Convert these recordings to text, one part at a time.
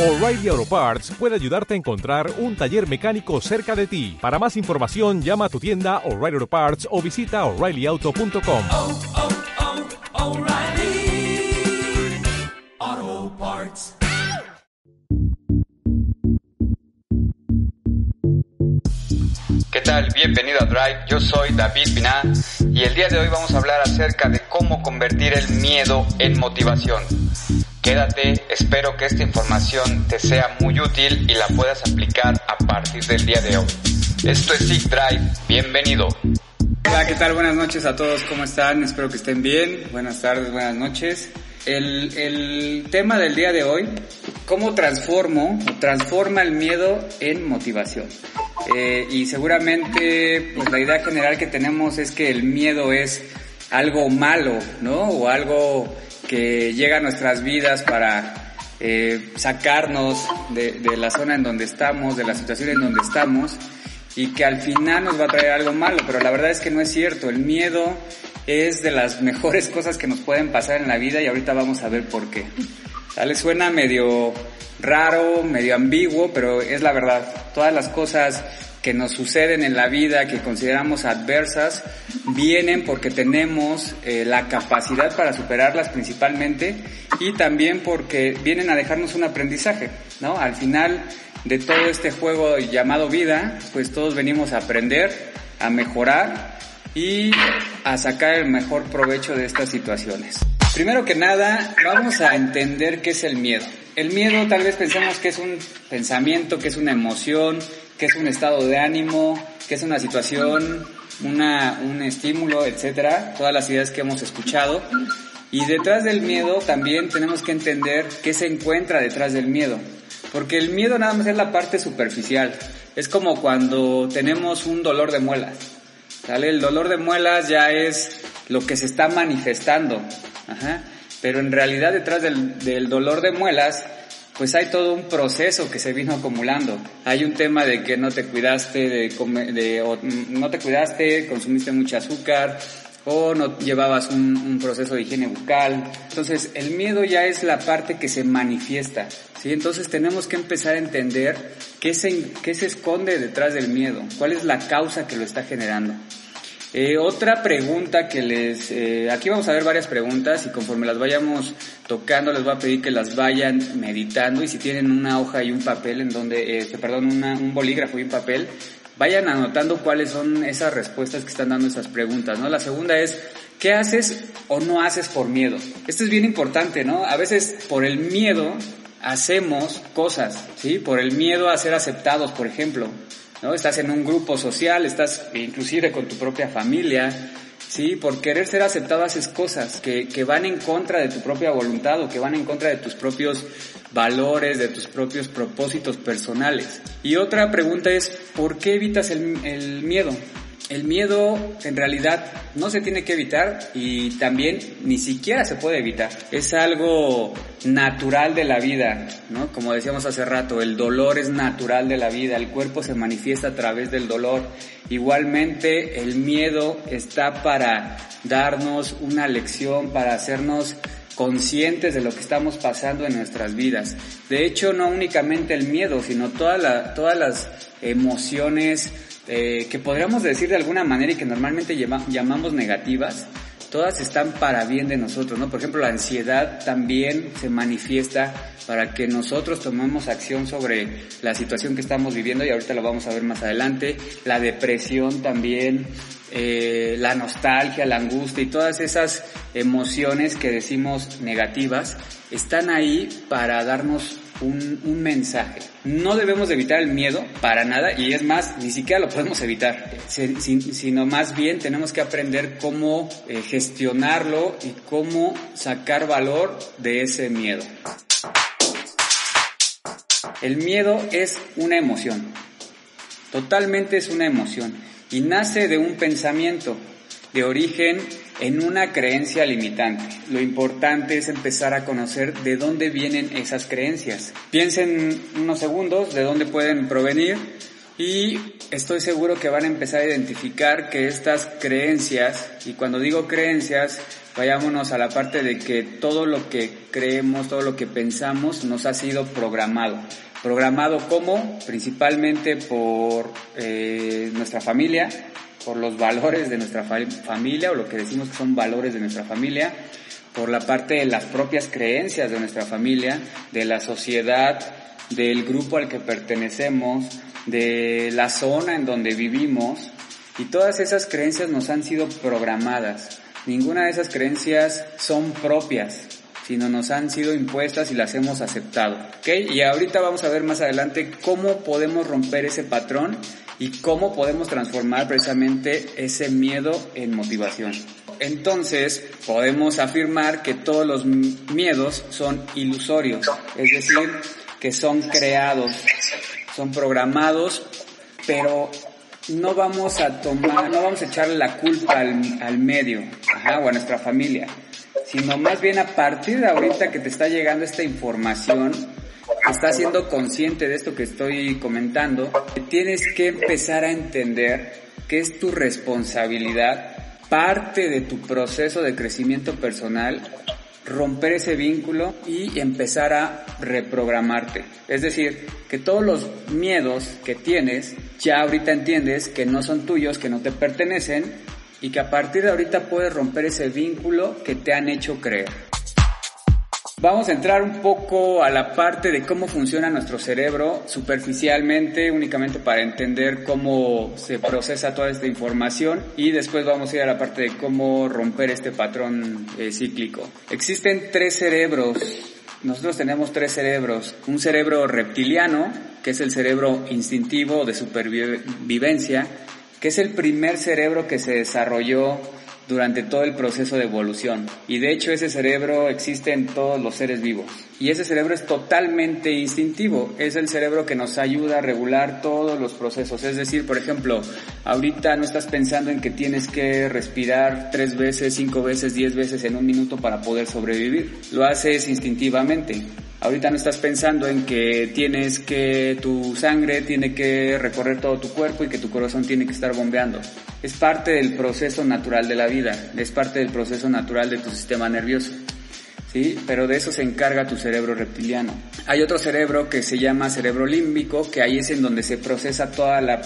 O'Reilly Auto Parts puede ayudarte a encontrar un taller mecánico cerca de ti. Para más información, llama a tu tienda O'Reilly Auto Parts o visita oreillyauto.com. oh, oh, Parts. ¿Qué tal? Bienvenido a Drive. Yo soy David Piná y el día de hoy vamos a hablar acerca de cómo convertir el miedo en motivación. Quédate, espero que esta información te sea muy útil y la puedas aplicar a partir del día de hoy. Esto es Sig Drive. Bienvenido. Hola, ¿qué tal? Buenas noches a todos, ¿cómo están? Espero que estén bien. Buenas tardes, buenas noches. El, el tema del día de hoy, ¿cómo transformo o transforma el miedo en motivación? Eh, y seguramente pues la idea general que tenemos es que el miedo es algo malo, ¿no? O algo que llega a nuestras vidas para eh, sacarnos de, de la zona en donde estamos, de la situación en donde estamos y que al final nos va a traer algo malo, pero la verdad es que no es cierto. El miedo es de las mejores cosas que nos pueden pasar en la vida y ahorita vamos a ver por qué. ¿Sale? Suena medio raro, medio ambiguo, pero es la verdad. Todas las cosas que nos suceden en la vida, que consideramos adversas, vienen porque tenemos eh, la capacidad para superarlas principalmente y también porque vienen a dejarnos un aprendizaje, ¿no? Al final de todo este juego llamado vida, pues todos venimos a aprender, a mejorar y a sacar el mejor provecho de estas situaciones. Primero que nada, vamos a entender qué es el miedo. El miedo tal vez pensamos que es un pensamiento, que es una emoción, que es un estado de ánimo, que es una situación, una, un estímulo, etcétera, todas las ideas que hemos escuchado. Y detrás del miedo también tenemos que entender qué se encuentra detrás del miedo. Porque el miedo nada más es la parte superficial. Es como cuando tenemos un dolor de muelas. ¿Sale? El dolor de muelas ya es lo que se está manifestando. Ajá. Pero en realidad detrás del, del dolor de muelas pues hay todo un proceso que se vino acumulando. Hay un tema de que no te cuidaste, de, comer, de o no te cuidaste, consumiste mucho azúcar o no llevabas un, un, proceso de higiene bucal. Entonces el miedo ya es la parte que se manifiesta. ¿sí? Entonces tenemos que empezar a entender qué se, qué se esconde detrás del miedo, cuál es la causa que lo está generando. Eh, otra pregunta que les... Eh, aquí vamos a ver varias preguntas y conforme las vayamos tocando les voy a pedir que las vayan meditando y si tienen una hoja y un papel en donde... Este, perdón, una, un bolígrafo y un papel, vayan anotando cuáles son esas respuestas que están dando esas preguntas, ¿no? La segunda es, ¿qué haces o no haces por miedo? Esto es bien importante, ¿no? A veces por el miedo hacemos cosas, ¿sí? Por el miedo a ser aceptados, por ejemplo. ¿No? Estás en un grupo social, estás inclusive con tu propia familia, ¿sí? Por querer ser aceptado haces cosas que, que van en contra de tu propia voluntad o que van en contra de tus propios valores, de tus propios propósitos personales. Y otra pregunta es, ¿por qué evitas el, el miedo? El miedo en realidad no se tiene que evitar y también ni siquiera se puede evitar. Es algo natural de la vida, ¿no? Como decíamos hace rato, el dolor es natural de la vida, el cuerpo se manifiesta a través del dolor. Igualmente el miedo está para darnos una lección, para hacernos conscientes de lo que estamos pasando en nuestras vidas. De hecho, no únicamente el miedo, sino todas las emociones, eh, que podríamos decir de alguna manera y que normalmente llama, llamamos negativas, todas están para bien de nosotros, ¿no? Por ejemplo, la ansiedad también se manifiesta para que nosotros tomemos acción sobre la situación que estamos viviendo y ahorita lo vamos a ver más adelante. La depresión también, eh, la nostalgia, la angustia y todas esas emociones que decimos negativas están ahí para darnos un, mensaje. No debemos evitar el miedo para nada y es más, ni siquiera lo podemos evitar, sino más bien tenemos que aprender cómo eh, gestionarlo y cómo sacar valor de ese miedo. El miedo es una emoción, totalmente es una emoción y nace de un pensamiento de origen en una creencia limitante. Lo importante es empezar a conocer de dónde vienen esas creencias. Piensen unos segundos de dónde pueden provenir y estoy seguro que van a empezar a identificar que estas creencias, y cuando digo creencias, vayámonos a la parte de que todo lo que creemos, todo lo que pensamos nos ha sido programado. Programado como principalmente por eh, nuestra familia, por los valores de nuestra familia o lo que decimos que son valores de nuestra familia, por la parte de las propias creencias de nuestra familia, de la sociedad, del grupo al que pertenecemos, de la zona en donde vivimos y todas esas creencias nos han sido programadas. Ninguna de esas creencias son propias, sino nos han sido impuestas y las hemos aceptado. Y ahorita vamos a ver más adelante cómo podemos romper ese patrón y cómo podemos transformar precisamente ese miedo en motivación. Entonces, podemos afirmar que todos los miedos son ilusorios, es decir, que son creados, son programados, pero no vamos a tomar, no vamos a echarle la culpa al, medio o a nuestra familia, sino más bien a partir de ahorita que te está llegando esta información, estás siendo consciente de esto que estoy comentando, tienes que empezar a entender que es tu responsabilidad, parte de tu proceso de crecimiento personal, romper ese vínculo y empezar a reprogramarte. Es decir, que todos los miedos que tienes, ya ahorita entiendes que no son tuyos, que no te pertenecen y que a partir de ahorita puedes romper ese vínculo que te han hecho creer. Vamos a entrar un poco a la parte de cómo funciona nuestro cerebro superficialmente, únicamente para entender cómo se procesa toda esta información y después vamos a ir a la parte de cómo romper este patrón eh, cíclico. Existen tres cerebros. Nosotros tenemos tres cerebros. Un cerebro reptiliano, que es el cerebro instintivo de supervivencia, que es el primer cerebro que se desarrolló durante todo el proceso de evolución. Y de hecho ese cerebro existe en todos los seres vivos. Y ese cerebro es totalmente instintivo. Es el cerebro que nos ayuda a regular todos los procesos. Es decir, por ejemplo, ahorita no estás pensando en que tienes que respirar tres veces, cinco veces, diez veces en un minuto para poder sobrevivir. Lo haces instintivamente. Ahorita no estás pensando en que tienes que tu sangre tiene que recorrer todo tu cuerpo y que tu corazón tiene que estar bombeando. Es parte del proceso natural de la vida, es parte del proceso natural de tu sistema nervioso. ¿Sí? Pero de eso se encarga tu cerebro reptiliano. Hay otro cerebro que se llama cerebro límbico, que ahí es en donde se procesa toda la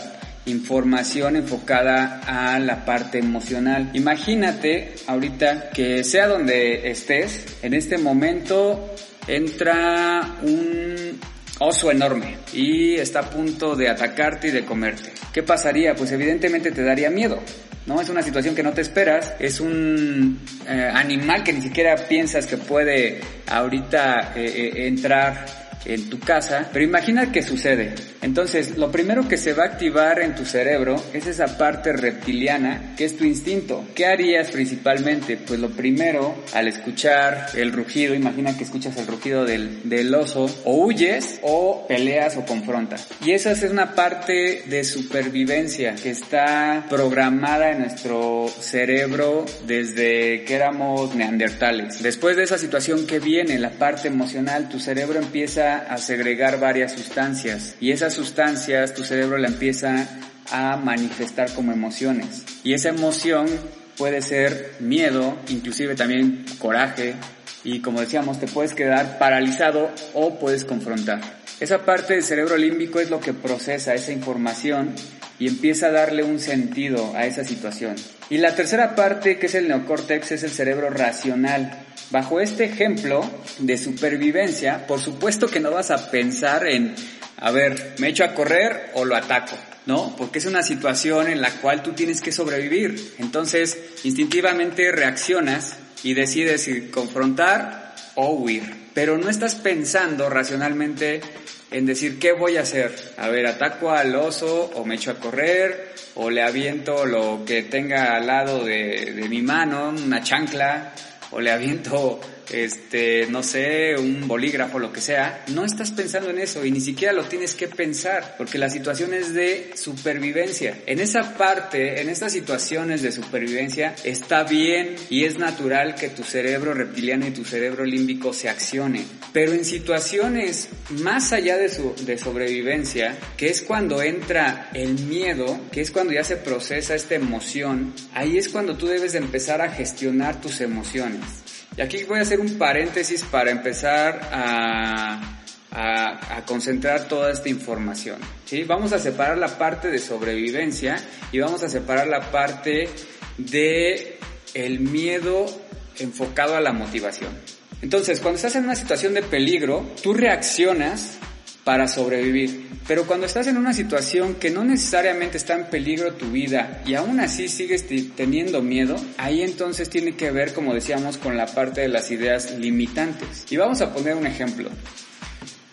información enfocada a la parte emocional. Imagínate ahorita que sea donde estés, en este momento entra un oso enorme y está a punto de atacarte y de comerte. ¿Qué pasaría? Pues evidentemente te daría miedo. ¿no? Es una situación que no te esperas, es un eh, animal que ni siquiera piensas que puede ahorita eh, eh, entrar en tu casa, pero imagina que sucede. Entonces, lo primero que se va a activar en tu cerebro es esa parte reptiliana que es tu instinto. ¿Qué harías principalmente? Pues lo primero, al escuchar el rugido, imagina que escuchas el rugido del, del oso, o huyes o peleas o confrontas. Y esa es una parte de supervivencia que está programada en nuestro cerebro desde que éramos neandertales. Después de esa situación que viene, la parte emocional, tu cerebro empieza a segregar varias sustancias y esas sustancias tu cerebro la empieza a manifestar como emociones. Y esa emoción puede ser miedo, inclusive también coraje, y como decíamos, te puedes quedar paralizado o puedes confrontar. Esa parte del cerebro límbico es lo que procesa esa información y empieza a darle un sentido a esa situación. Y la tercera parte, que es el neocórtex, es el cerebro racional. Bajo este ejemplo de supervivencia, por supuesto que no vas a pensar en a ver, ¿me echo a correr o lo ataco? ¿No? Porque es una situación en la cual tú tienes que sobrevivir. Entonces, instintivamente reaccionas y decides si confrontar o huir. Pero no estás pensando racionalmente en decir, ¿qué voy a hacer? A ver, ataco al oso o me echo a correr o le aviento lo que tenga al lado de, de mi mano, una chancla, o le aviento este, no sé, un bolígrafo, lo que sea, no estás pensando en eso y ni siquiera lo tienes que pensar, porque la situación es de supervivencia. En esa parte, en estas situaciones de supervivencia, está bien y es natural que tu cerebro reptiliano y tu cerebro límbico se accionen. Pero en situaciones más allá de, su, de sobrevivencia, que es cuando entra el miedo, que es cuando ya se procesa esta emoción, ahí es cuando tú debes de empezar a gestionar tus emociones. Y aquí voy a hacer un paréntesis para empezar a, concentrar toda esta información. ¿sí? Vamos a separar la parte de sobrevivencia y vamos a separar la parte de el miedo enfocado a la motivación. Entonces, cuando estás en una situación de peligro, tú reaccionas para sobrevivir. Pero cuando estás en una situación que no necesariamente está en peligro tu vida y aún así sigues teniendo miedo, ahí entonces tiene que ver, como decíamos, con la parte de las ideas limitantes. Y vamos a poner un ejemplo.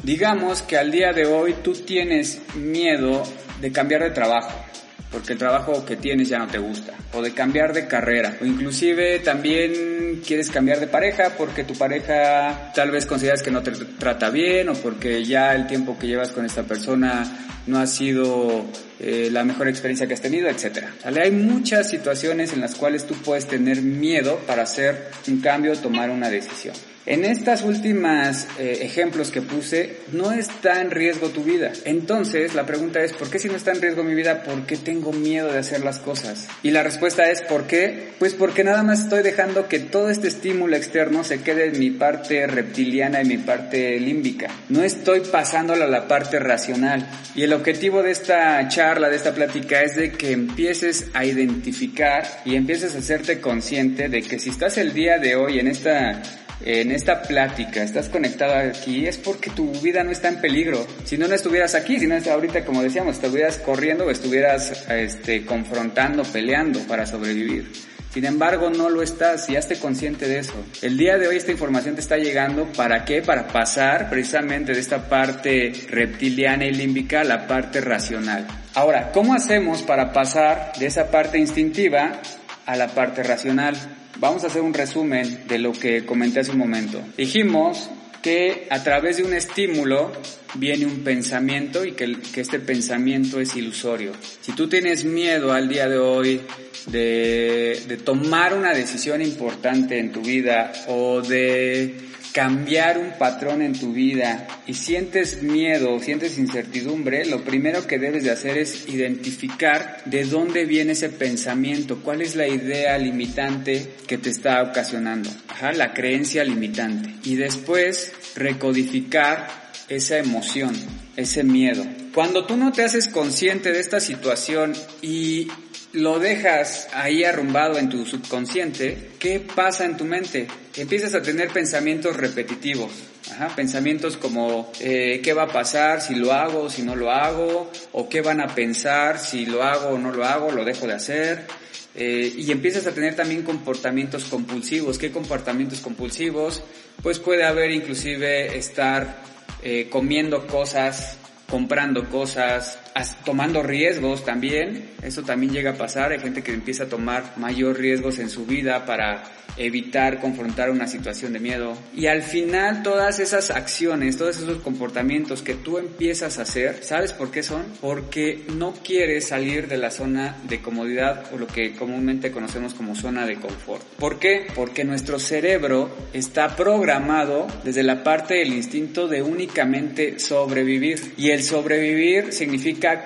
Digamos que al día de hoy tú tienes miedo de cambiar de trabajo porque el trabajo que tienes ya no te gusta, o de cambiar de carrera, o inclusive también quieres cambiar de pareja porque tu pareja tal vez consideras que no te trata bien o porque ya el tiempo que llevas con esta persona no ha sido eh, la mejor experiencia que has tenido, etc. ¿Vale? Hay muchas situaciones en las cuales tú puedes tener miedo para hacer un cambio, tomar una decisión. En estas últimas eh, ejemplos que puse, no está en riesgo tu vida. Entonces, la pregunta es, ¿por qué si no está en riesgo mi vida, por qué tengo miedo de hacer las cosas? Y la respuesta es, ¿por qué? Pues porque nada más estoy dejando que todo este estímulo externo se quede en mi parte reptiliana y mi parte límbica. No estoy pasándolo a la parte racional. Y el objetivo de esta charla, de esta plática, es de que empieces a identificar y empieces a hacerte consciente de que si estás el día de hoy en esta en esta plática, estás conectado aquí, es porque tu vida no está en peligro. Si no, no estuvieras aquí, si no ahorita, como decíamos, estuvieras corriendo o estuvieras este, confrontando, peleando para sobrevivir. Sin embargo, no lo estás y hazte consciente de eso. El día de hoy esta información te está llegando, ¿para qué? Para pasar precisamente de esta parte reptiliana y límbica a la parte racional. Ahora, ¿cómo hacemos para pasar de esa parte instintiva a la parte racional? Vamos a hacer un resumen de lo que comenté hace un momento. Dijimos que a través de un estímulo viene un pensamiento y que, que, este pensamiento es ilusorio. Si tú tienes miedo al día de hoy de, de tomar una decisión importante en tu vida o de cambiar un patrón en tu vida y sientes miedo, sientes incertidumbre, lo primero que debes de hacer es identificar de dónde viene ese pensamiento, cuál es la idea limitante que te está ocasionando, la creencia limitante. Y después recodificar esa emoción, ese miedo. Cuando tú no te haces consciente de esta situación y lo dejas ahí arrumbado en tu subconsciente, ¿qué pasa en tu mente? Empiezas a tener pensamientos repetitivos. Ajá, pensamientos como eh, qué va a pasar si lo hago, si no lo hago, o qué van a pensar si lo hago o no lo hago, lo dejo de hacer. Eh, y empiezas a tener también comportamientos compulsivos. ¿Qué comportamientos compulsivos? Pues puede haber inclusive estar eh, comiendo cosas comprando cosas, tomando riesgos también. Eso también llega a pasar. Hay gente que empieza a tomar mayor riesgos en su vida para evitar confrontar una situación de miedo. Y al final todas esas acciones, todos esos comportamientos que tú empiezas a hacer, ¿sabes por qué son? Porque no quieres salir de la zona de comodidad o lo que comúnmente conocemos como zona de confort. ¿Por qué? Porque nuestro cerebro está programado desde la parte del instinto de únicamente sobrevivir. Y el sobrevivir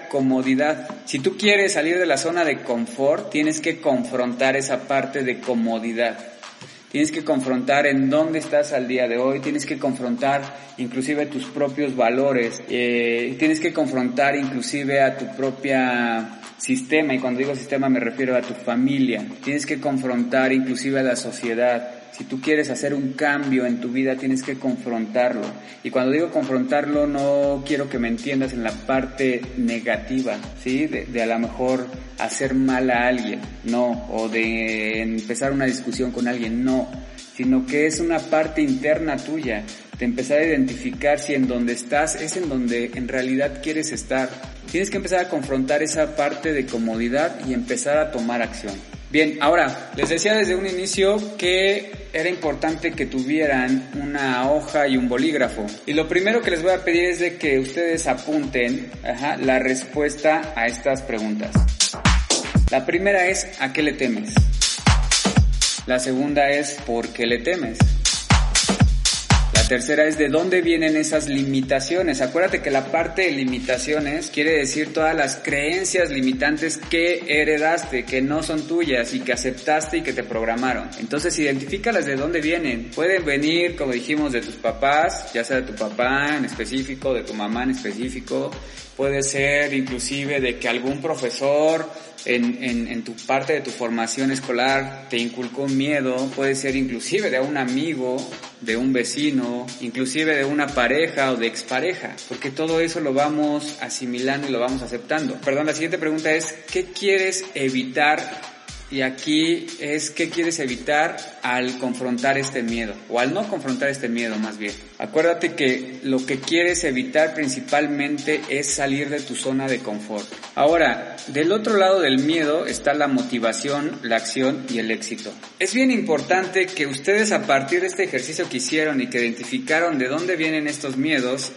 comodidad. Si tú quieres salir de la zona de confort, tienes que confrontar esa parte de comodidad. Tienes que confrontar en dónde estás al día de hoy, tienes que confrontar inclusive tus propios valores, eh, tienes que confrontar inclusive a tu propia sistema, y cuando digo sistema me refiero a tu familia, tienes que confrontar inclusive a la sociedad, si tú quieres hacer un cambio en tu vida, tienes que confrontarlo. Y cuando digo confrontarlo, no quiero que me entiendas en la parte negativa, ¿sí? De, a lo mejor hacer mal a alguien, no. O de empezar una discusión con alguien, no. Sino que es una parte interna tuya, de empezar a identificar si en donde estás es en donde en realidad quieres estar. Tienes que empezar a confrontar esa parte de comodidad y empezar a tomar acción. Bien, ahora, les decía desde un inicio que era importante que tuvieran una hoja y un bolígrafo. Y lo primero que les voy a pedir es de que ustedes apunten la respuesta a estas preguntas. La primera es ¿a qué le temes? La segunda es ¿por qué le temes? Tercera es de dónde vienen esas limitaciones. Acuérdate que la parte de limitaciones quiere decir todas las creencias limitantes que heredaste, que no son tuyas y que aceptaste y que te programaron. Entonces identifícalas de dónde vienen. Pueden venir, como dijimos, de tus papás, ya sea de tu papá en específico, de tu mamá en específico. Puede ser inclusive de que algún profesor en, en, tu parte de tu formación escolar te inculcó miedo, puede ser inclusive de un amigo, de un vecino, inclusive de una pareja o de expareja, porque todo eso lo vamos asimilando y lo vamos aceptando. Perdón, la siguiente pregunta es, ¿qué quieres evitar y aquí es qué quieres evitar al confrontar este miedo, o al no confrontar este miedo más bien. Acuérdate que lo que quieres evitar principalmente es salir de tu zona de confort. Ahora, del otro lado del miedo está la motivación, la acción y el éxito. Es bien importante que ustedes a partir de este ejercicio que hicieron y que identificaron de dónde vienen estos miedos,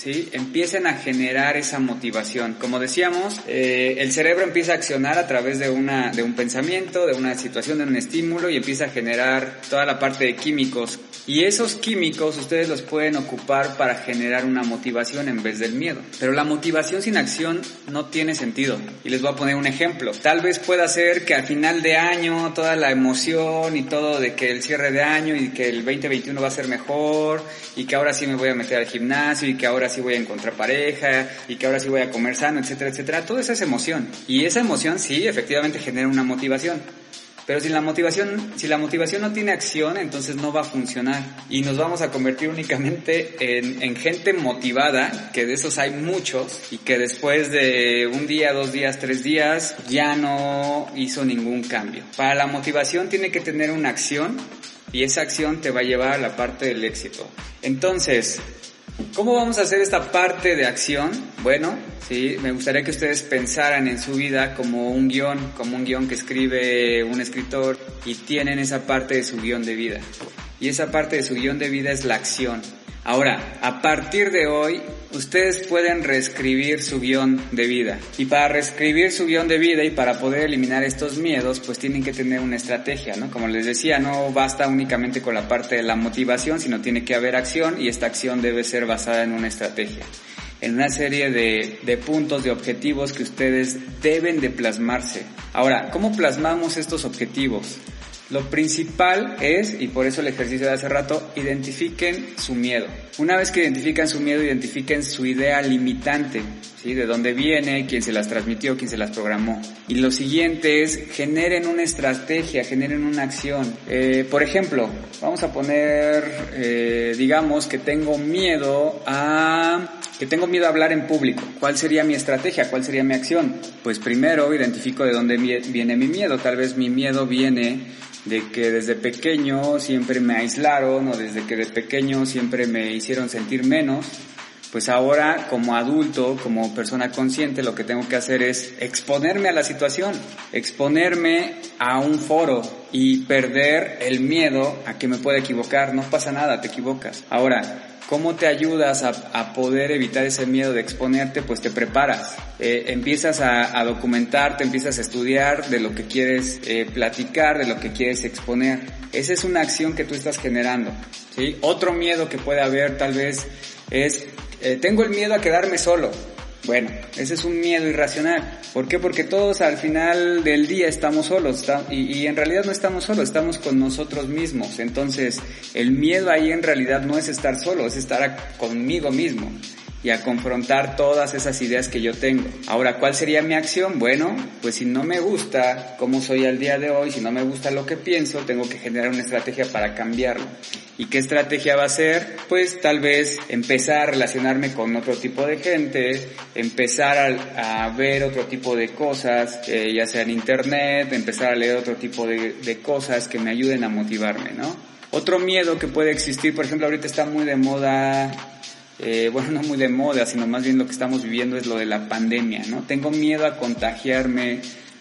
¿sí? empiecen a generar esa motivación. Como decíamos, eh, el cerebro empieza a accionar a través de, una, de un pensamiento, de una situación, de un estímulo y empieza a generar toda la parte de químicos. Y esos químicos ustedes los pueden ocupar para generar una motivación en vez del miedo. Pero la motivación sin acción no tiene sentido. Y les voy a poner un ejemplo. Tal vez pueda ser que al final de año toda la emoción y todo de que el cierre de año y que el 2021 va a ser mejor y que ahora sí me voy a meter al gimnasio y que ahora sí voy a encontrar pareja y que ahora sí voy a comer sano, etcétera, etcétera. Todo eso es emoción. Y esa emoción sí, efectivamente genera una motivación. Pero si la motivación, si la motivación no tiene acción, entonces no va a funcionar. Y nos vamos a convertir únicamente en, en, gente motivada, que de esos hay muchos, y que después de un día, dos días, tres días, ya no hizo ningún cambio. Para la motivación tiene que tener una acción, y esa acción te va a llevar a la parte del éxito. Entonces, ¿Cómo vamos a hacer esta parte de acción? Bueno, sí, me gustaría que ustedes pensaran en su vida como un guion, como un guion que escribe un escritor y tienen esa parte de su guion de vida. Y esa parte de su guion de vida es la acción. Ahora, a partir de hoy, ustedes pueden reescribir su guion de vida. Y para reescribir su guion de vida y para poder eliminar estos miedos, pues tienen que tener una estrategia, ¿no? Como les decía, no basta únicamente con la parte de la motivación, sino tiene que haber acción y esta acción debe ser basada en una estrategia en una serie de, de, puntos, de objetivos que ustedes deben de plasmarse. Ahora, ¿cómo plasmamos estos objetivos? Lo principal es, y por eso el ejercicio de hace rato, identifiquen su miedo. Una vez que identifican su miedo, identifiquen su idea limitante, ¿sí? De dónde viene, quién se las transmitió, quién se las programó. Y lo siguiente es, generen una estrategia, generen una acción. Eh, por ejemplo, vamos a poner, eh, digamos que tengo miedo a que tengo miedo a hablar en público. ¿Cuál sería mi estrategia? ¿Cuál sería mi acción? Pues primero identifico de dónde viene mi miedo. Tal vez mi miedo viene de que desde pequeño siempre me aislaron o desde que de pequeño siempre me hicieron sentir menos. Pues ahora como adulto, como persona consciente, lo que tengo que hacer es exponerme a la situación, exponerme a un foro y perder el miedo a que me pueda equivocar. No pasa nada, te equivocas. Ahora, ¿Cómo te ayudas a, a, poder evitar ese miedo de exponerte? Pues te preparas, eh, empiezas a, a, documentarte, empiezas a estudiar de lo que quieres eh, platicar, de lo que quieres exponer. Esa es una acción que tú estás generando. ¿sí? Otro miedo que puede haber tal vez es, eh, tengo el miedo a quedarme solo. Bueno, ese es un miedo irracional. ¿Por qué? Porque todos al final del día estamos solos y, y, en realidad no estamos solos, estamos con nosotros mismos. Entonces, el miedo ahí en realidad no es estar solo, es estar conmigo mismo y a confrontar todas esas ideas que yo tengo. Ahora, ¿cuál sería mi acción? Bueno, pues si no me gusta cómo soy al día de hoy, si no me gusta lo que pienso, tengo que generar una estrategia para cambiarlo. ¿Y qué estrategia va a ser? Pues tal vez empezar a relacionarme con otro tipo de gente, empezar a, a ver otro tipo de cosas, eh, ya sea en internet, empezar a leer otro tipo de, de cosas que me ayuden a motivarme, ¿no? Otro miedo que puede existir, por ejemplo, ahorita está muy de moda eh, bueno, no muy de moda, sino más bien lo que estamos viviendo es lo de la pandemia, ¿no? Tengo miedo a contagiarme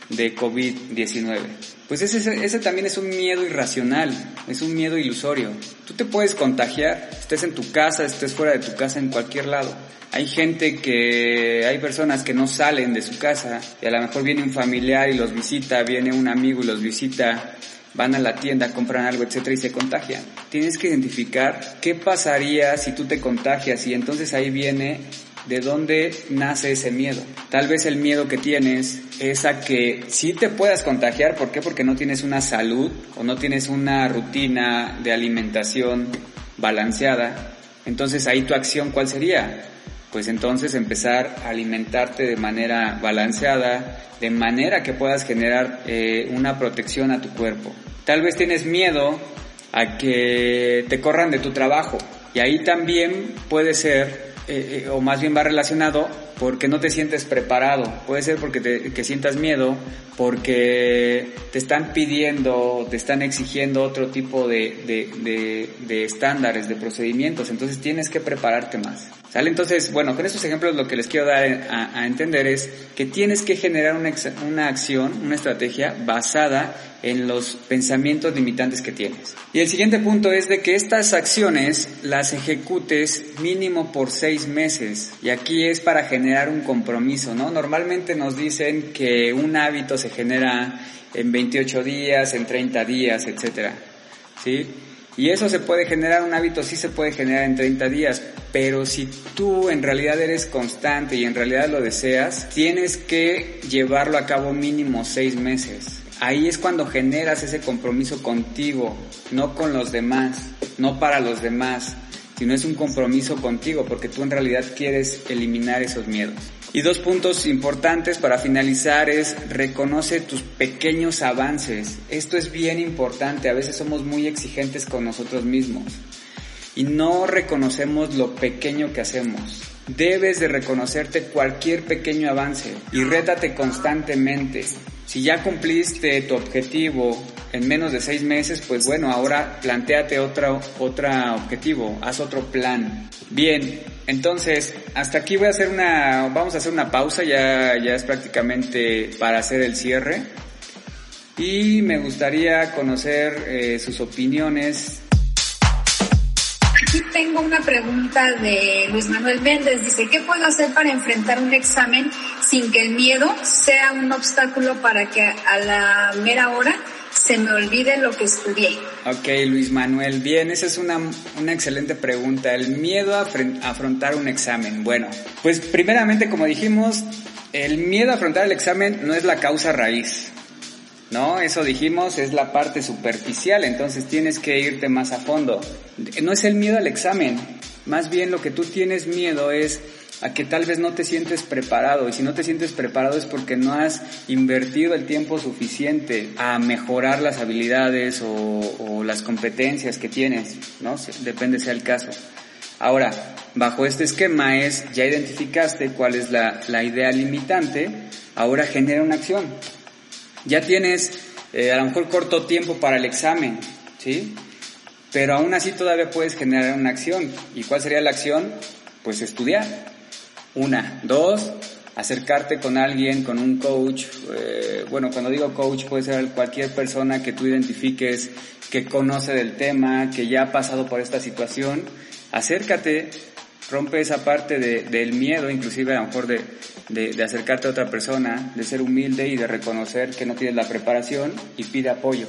de COVID-19. Pues ese, ese también es un miedo irracional, es un miedo ilusorio. Tú te puedes contagiar, estés en tu casa, estés fuera de tu casa, en cualquier lado. Hay gente que, hay personas que no salen de su casa y a lo mejor viene un familiar y los visita, viene un amigo y los visita, van a la tienda, compran algo, etcétera, y se contagian. Tienes que identificar qué pasaría si tú te contagias y entonces ahí viene de dónde nace ese miedo. Tal vez el miedo que tienes es a que sí te puedas contagiar, ¿por qué? Porque no tienes una salud o no tienes una rutina de alimentación balanceada. Entonces ahí tu acción, ¿cuál sería? Pues entonces empezar a alimentarte de manera balanceada, de manera que puedas generar eh, una protección a tu cuerpo. Tal vez tienes miedo a que te corran de tu trabajo y ahí también puede ser eh, eh, o más bien va relacionado porque no te sientes preparado. Puede ser porque te, que sientas miedo, porque te están pidiendo, te están exigiendo otro tipo de, de, de, de estándares, de procedimientos. Entonces tienes que prepararte más. ¿Sale? Entonces, bueno, con estos ejemplos lo que les quiero dar a, entender es que tienes que generar una, una acción, una estrategia basada en los pensamientos limitantes que tienes. Y el siguiente punto es de que estas acciones las ejecutes mínimo por seis meses. Y aquí es para generar un compromiso, ¿no? Normalmente nos dicen que un hábito se genera en 28 días, en 30 días, etcétera. ¿Sí? Y eso se puede generar, un hábito sí se puede generar en 30 días, pero si tú en realidad eres constante y en realidad lo deseas, tienes que llevarlo a cabo mínimo 6 meses. Ahí es cuando generas ese compromiso contigo, no con los demás, no para los demás, sino es un compromiso contigo porque tú en realidad quieres eliminar esos miedos. Y dos puntos importantes para finalizar es reconoce tus pequeños avances. Esto es bien importante, a veces somos muy exigentes con nosotros mismos y no reconocemos lo pequeño que hacemos. Debes de reconocerte cualquier pequeño avance y rétate constantemente. Si ya cumpliste tu objetivo en menos de seis meses, pues bueno, ahora planteate otro, otro objetivo, haz otro plan. Bien, entonces, hasta aquí voy a hacer una, vamos a hacer una pausa, ya, ya es prácticamente para hacer el cierre. Y me gustaría conocer eh, sus opiniones Aquí tengo una pregunta de Luis Manuel Méndez. Dice, ¿qué puedo hacer para enfrentar un examen sin que el miedo sea un obstáculo para que a la mera hora se me olvide lo que estudié? Ok, Luis Manuel, bien, esa es una, una excelente pregunta. El miedo a, afrontar un examen. Bueno, pues primeramente, como dijimos, el miedo a afrontar el examen no es la causa raíz. ¿no? Eso dijimos es la parte superficial, entonces tienes que irte más a fondo. No es el miedo al examen, más bien lo que tú tienes miedo es a que tal vez no te sientes preparado y si no te sientes preparado es porque no has invertido el tiempo suficiente a mejorar las habilidades o, las competencias que tienes, ¿no? Depende sea el caso. Ahora, bajo este esquema es, ya identificaste cuál es la, la idea limitante, ahora genera una acción ya tienes eh, a lo mejor corto tiempo para el examen, ¿sí? Pero aún así todavía puedes generar una acción. ¿Y cuál sería la acción? Pues estudiar. Una. Dos, acercarte con alguien, con un coach. Eh, bueno, cuando digo coach puede ser cualquier persona que tú identifiques que conoce del tema, que ya ha pasado por esta situación. Acércate, rompe esa parte de, del miedo, inclusive a lo mejor de, de, de, acercarte a otra persona, de ser humilde y de reconocer que no tienes la preparación y pide apoyo.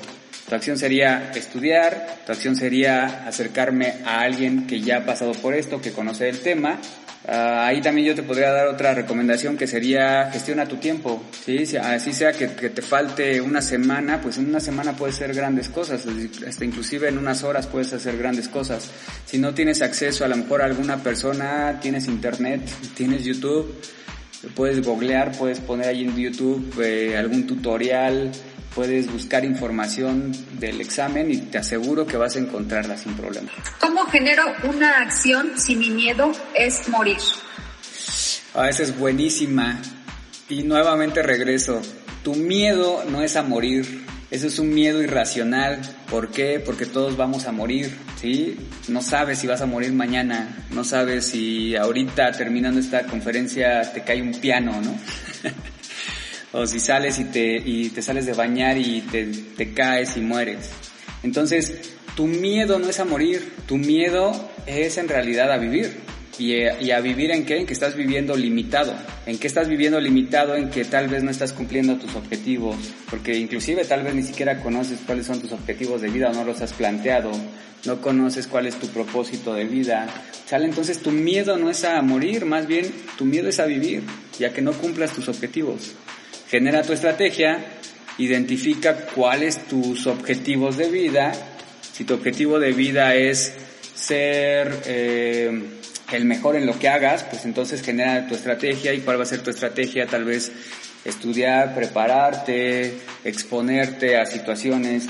Tu acción sería estudiar, tu acción sería acercarme a alguien que ya ha pasado por esto, que conoce el tema. Uh, ahí también yo te podría dar otra recomendación que sería gestiona tu tiempo, ¿sí? Si, así sea que, que, te falte una semana, pues en una semana puedes hacer grandes cosas, hasta inclusive en unas horas puedes hacer grandes cosas. Si no tienes acceso a lo mejor a alguna persona, tienes internet, tienes YouTube, puedes googlear, puedes poner ahí en YouTube eh, algún tutorial, puedes buscar información del examen y te aseguro que vas a encontrarla sin problema. ¿Cómo genero una acción si mi miedo es morir? Ah, esa es buenísima. Y nuevamente regreso. Tu miedo no es a morir. Eso es un miedo irracional. ¿Por qué? Porque todos vamos a morir, ¿sí? No sabes si vas a morir mañana. No sabes si ahorita terminando esta conferencia te cae un piano, ¿no? o si sales y te, y te sales de bañar y te, te caes y mueres. Entonces, tu miedo no es a morir, tu miedo es en realidad a vivir. ¿Y, y a vivir en qué? En que estás viviendo limitado. ¿En qué estás viviendo limitado? En que tal vez no estás cumpliendo tus objetivos. Porque inclusive tal vez ni siquiera conoces cuáles son tus objetivos de vida o no los has planteado. No conoces cuál es tu propósito de vida. Sale entonces tu miedo no es a morir, más bien tu miedo es a vivir, ya que no cumplas tus objetivos. Genera tu estrategia, identifica cuáles tus objetivos de vida. Si tu objetivo de vida es ser eh, el mejor en lo que hagas, pues entonces genera tu estrategia y cuál va a ser tu estrategia, tal vez estudiar, prepararte, exponerte a situaciones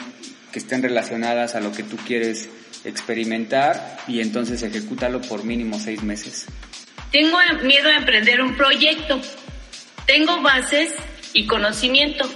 que estén relacionadas a lo que tú quieres experimentar y entonces ejecútalo por mínimo seis meses. Tengo miedo a emprender un proyecto. Tengo bases y conocimiento,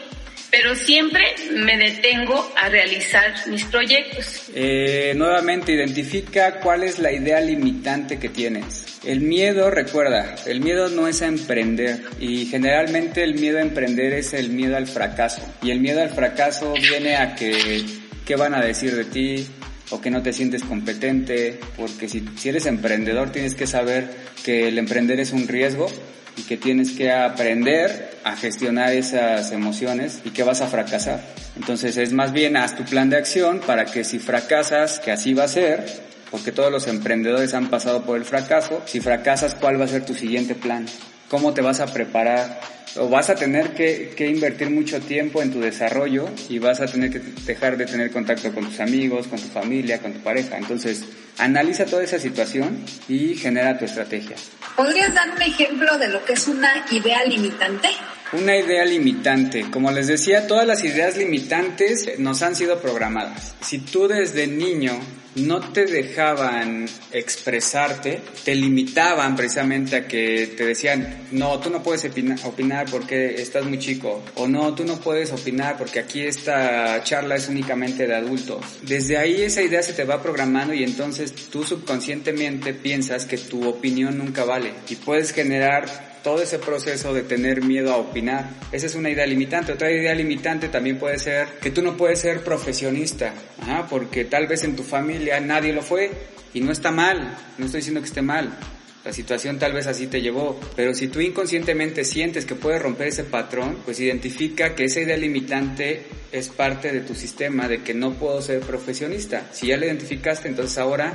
pero siempre me detengo a realizar mis proyectos. Eh, nuevamente, identifica cuál es la idea limitante que tienes. El miedo, recuerda, el miedo no es a emprender y generalmente el miedo a emprender es el miedo al fracaso. Y el miedo al fracaso viene a que, ¿qué van a decir de ti? o que no te sientes competente, porque si, si eres emprendedor tienes que saber que el emprender es un riesgo y que tienes que aprender a gestionar esas emociones y que vas a fracasar. Entonces es más bien haz tu plan de acción para que si fracasas, que así va a ser, porque todos los emprendedores han pasado por el fracaso, si fracasas, ¿cuál va a ser tu siguiente plan? ¿Cómo te vas a preparar? O vas a tener que, que invertir mucho tiempo en tu desarrollo y vas a tener que dejar de tener contacto con tus amigos, con tu familia, con tu pareja. Entonces, analiza toda esa situación y genera tu estrategia. ¿Podrías dar un ejemplo de lo que es una idea limitante? Una idea limitante. Como les decía, todas las ideas limitantes nos han sido programadas. Si tú desde niño no te dejaban expresarte, te limitaban precisamente a que te decían, no, tú no puedes opina- opinar porque estás muy chico, o no, tú no puedes opinar porque aquí esta charla es únicamente de adultos. Desde ahí esa idea se te va programando y entonces tú subconscientemente piensas que tu opinión nunca vale y puedes generar todo ese proceso de tener miedo a opinar. Esa es una idea limitante. Otra idea limitante también puede ser que tú no puedes ser profesionista, ajá, porque tal vez en tu familia nadie lo fue y no está mal, no estoy diciendo que esté mal. La situación tal vez así te llevó, pero si tú inconscientemente sientes que puedes romper ese patrón, pues identifica que esa idea limitante es parte de tu sistema de que no puedo ser profesionista. Si ya lo identificaste, entonces ahora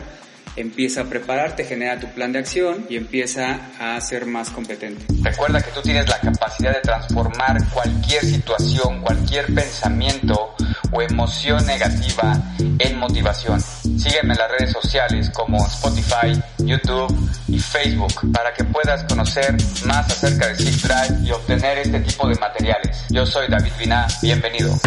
empieza a prepararte, genera tu plan de acción y empieza a ser más competente. Recuerda que tú tienes la capacidad de transformar cualquier situación, cualquier pensamiento o emoción negativa en motivación. Sígueme en las redes sociales como Spotify, YouTube y Facebook para que puedas conocer más acerca de Zip Drive y obtener este tipo de materiales. Yo soy David Vina, bienvenido.